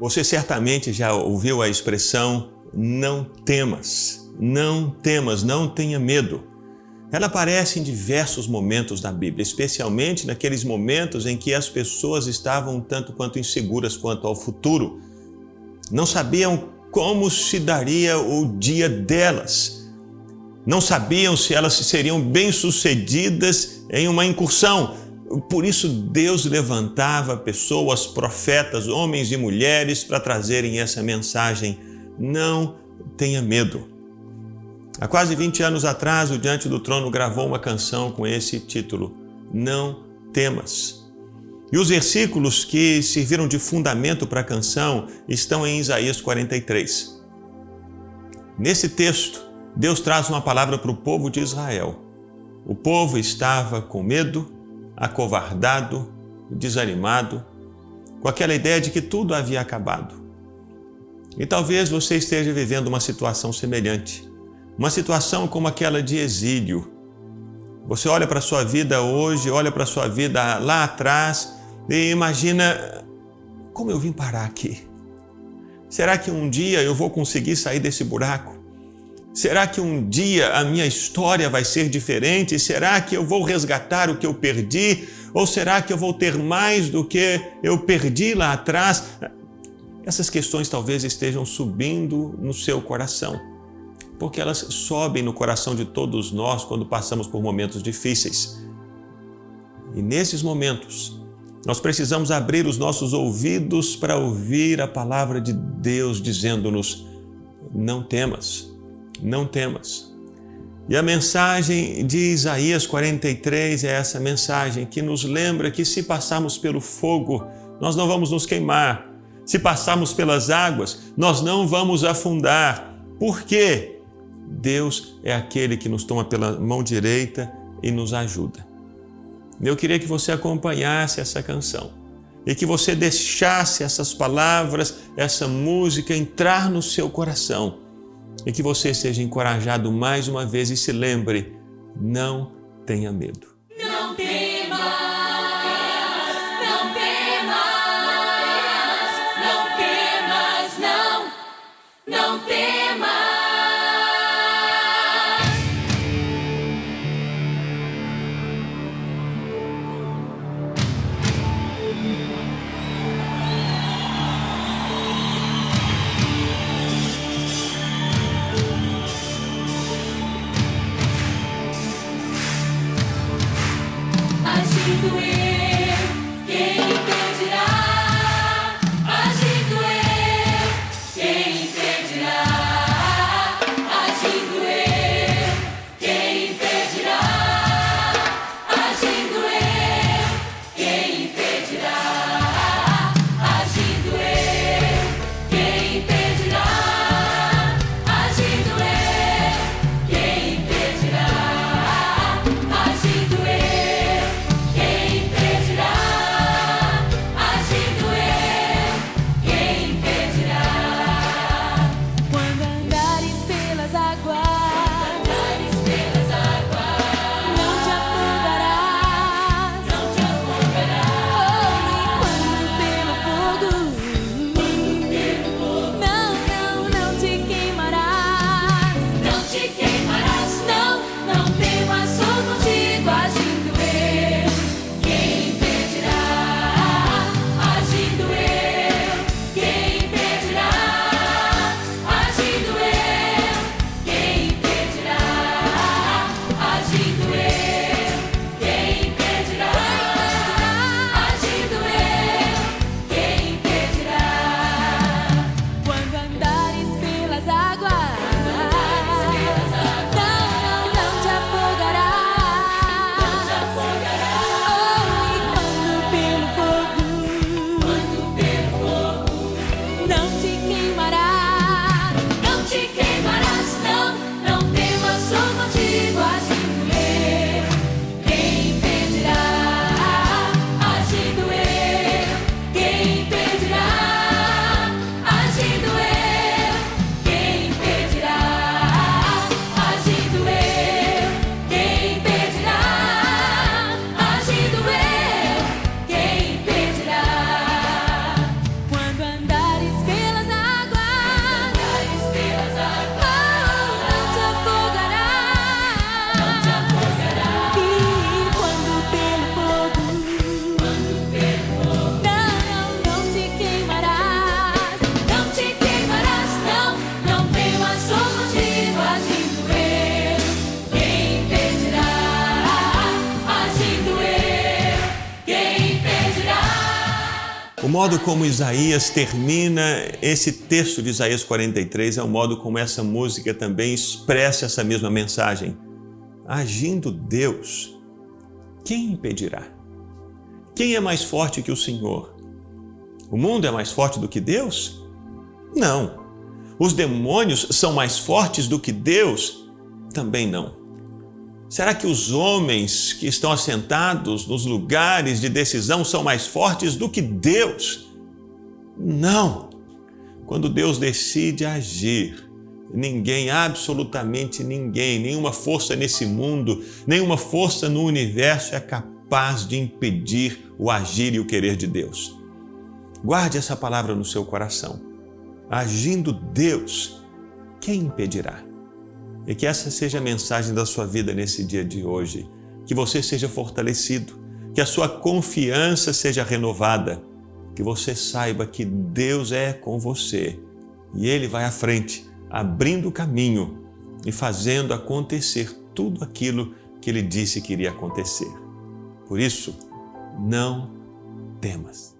Você certamente já ouviu a expressão não temas, não temas, não tenha medo. Ela aparece em diversos momentos da Bíblia, especialmente naqueles momentos em que as pessoas estavam tanto quanto inseguras quanto ao futuro. Não sabiam como se daria o dia delas. Não sabiam se elas seriam bem-sucedidas em uma incursão. Por isso, Deus levantava pessoas, profetas, homens e mulheres para trazerem essa mensagem: não tenha medo. Há quase 20 anos atrás, o Diante do Trono gravou uma canção com esse título: Não temas. E os versículos que serviram de fundamento para a canção estão em Isaías 43. Nesse texto, Deus traz uma palavra para o povo de Israel. O povo estava com medo, acovardado, desanimado, com aquela ideia de que tudo havia acabado. E talvez você esteja vivendo uma situação semelhante. Uma situação como aquela de exílio. Você olha para a sua vida hoje, olha para a sua vida lá atrás e imagina como eu vim parar aqui. Será que um dia eu vou conseguir sair desse buraco? Será que um dia a minha história vai ser diferente? Será que eu vou resgatar o que eu perdi? Ou será que eu vou ter mais do que eu perdi lá atrás? Essas questões talvez estejam subindo no seu coração porque elas sobem no coração de todos nós quando passamos por momentos difíceis. E nesses momentos, nós precisamos abrir os nossos ouvidos para ouvir a palavra de Deus dizendo-nos: não temas, não temas. E a mensagem de Isaías 43 é essa mensagem que nos lembra que se passarmos pelo fogo, nós não vamos nos queimar. Se passarmos pelas águas, nós não vamos afundar. Por quê? Deus é aquele que nos toma pela mão direita e nos ajuda. Eu queria que você acompanhasse essa canção e que você deixasse essas palavras, essa música entrar no seu coração e que você seja encorajado mais uma vez e se lembre: não tenha medo. Modo como Isaías termina esse texto de Isaías 43 é o modo como essa música também expressa essa mesma mensagem. Agindo Deus, quem impedirá? Quem é mais forte que o Senhor? O mundo é mais forte do que Deus? Não. Os demônios são mais fortes do que Deus? Também não. Será que os homens que estão assentados nos lugares de decisão são mais fortes do que Deus? Não. Quando Deus decide agir, ninguém, absolutamente ninguém, nenhuma força nesse mundo, nenhuma força no universo é capaz de impedir o agir e o querer de Deus. Guarde essa palavra no seu coração. Agindo Deus, quem impedirá? E que essa seja a mensagem da sua vida nesse dia de hoje. Que você seja fortalecido, que a sua confiança seja renovada, que você saiba que Deus é com você e Ele vai à frente, abrindo o caminho e fazendo acontecer tudo aquilo que Ele disse que iria acontecer. Por isso, não temas.